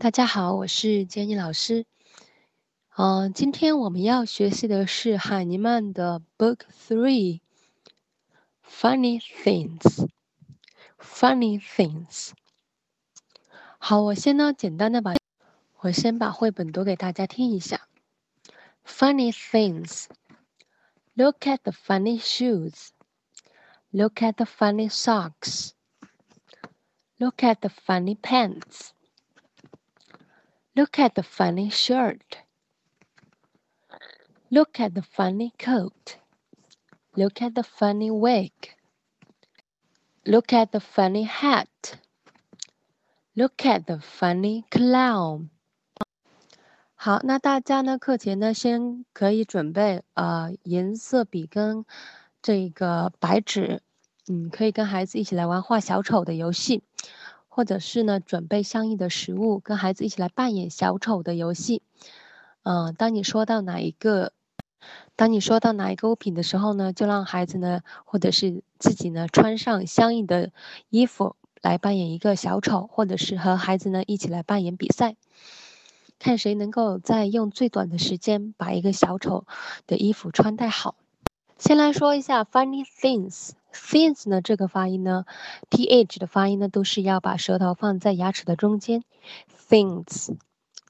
大家好，我是 Jenny 老师。嗯，今天我们要学习的是海尼曼的 Book Three Funny Things。Funny Things。好，我先呢简单的把，我先把绘本读给大家听一下。Funny Things。Look at the funny shoes. Look at the funny socks. Look at the funny pants. Look at the funny shirt. Look at the funny coat. Look at the funny wig. Look at the funny hat. Look at the funny clown. 好，那大家呢课前呢先可以准备呃颜色笔跟这个白纸，嗯，可以跟孩子一起来玩画小丑的游戏。 或者是呢，准备相应的食物，跟孩子一起来扮演小丑的游戏。嗯，当你说到哪一个，当你说到哪一个物品的时候呢，就让孩子呢，或者是自己呢，穿上相应的衣服来扮演一个小丑，或者是和孩子呢一起来扮演比赛，看谁能够在用最短的时间把一个小丑的衣服穿戴好。先来说一下 funny things。things 呢，这个发音呢，th 的发音呢，都是要把舌头放在牙齿的中间。things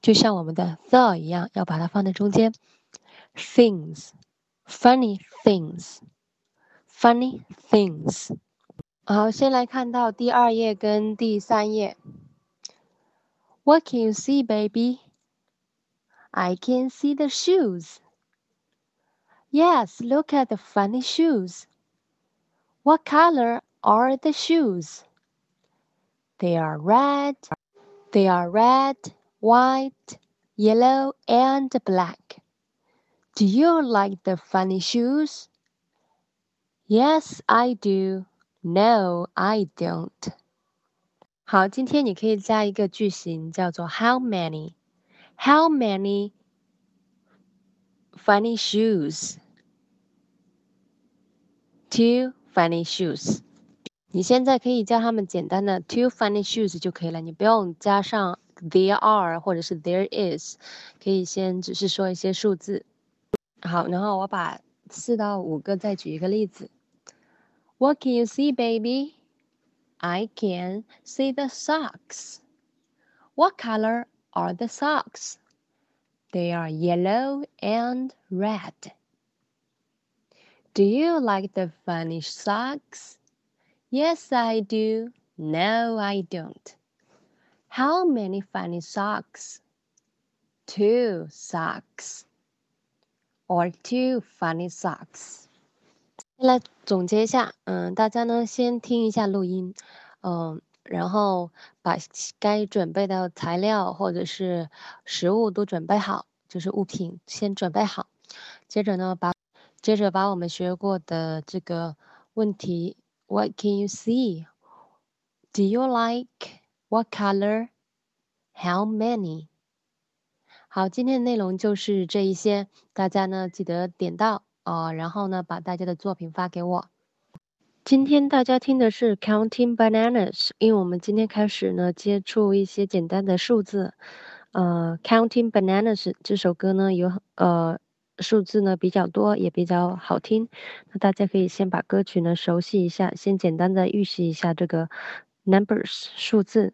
就像我们的 the 一样，要把它放在中间。things，funny things，funny things。好，先来看到第二页跟第三页。What can you see, baby? I can see the shoes. Yes, look at the funny shoes. What color are the shoes? They are red. They are red, white, yellow, and black. Do you like the funny shoes? Yes, I do. No, I don't. 好，今天你可以加一个句型，叫做 How many? How many funny shoes? Two funny shoes，你现在可以叫他们简单的 two funny shoes 就可以了，你不用加上 there are 或者是 there is，可以先只是说一些数字。好，然后我把四到五个再举一个例子。What can you see, baby? I can see the socks. What color are the socks? They are yellow and red. Do you like the funny socks? Yes, I do. No, I don't. How many funny socks? Two socks. Or two funny socks. 来总结一下，嗯，大家呢先听一下录音，嗯，然后把该准备的材料或者是食物都准备好，就是物品先准备好，接着呢把。 接着把我们学过的这个问题，What can you see? Do you like? What color? How many? 好，今天的内容就是这一些，大家呢记得点到哦，然后呢把大家的作品发给我。今天大家听的是 Counting Bananas，因为我们今天开始呢接触一些简单的数字。呃，Counting Bananas 这首歌呢有呃。数字呢比较多，也比较好听。那大家可以先把歌曲呢熟悉一下，先简单的预习一下这个 numbers 数字。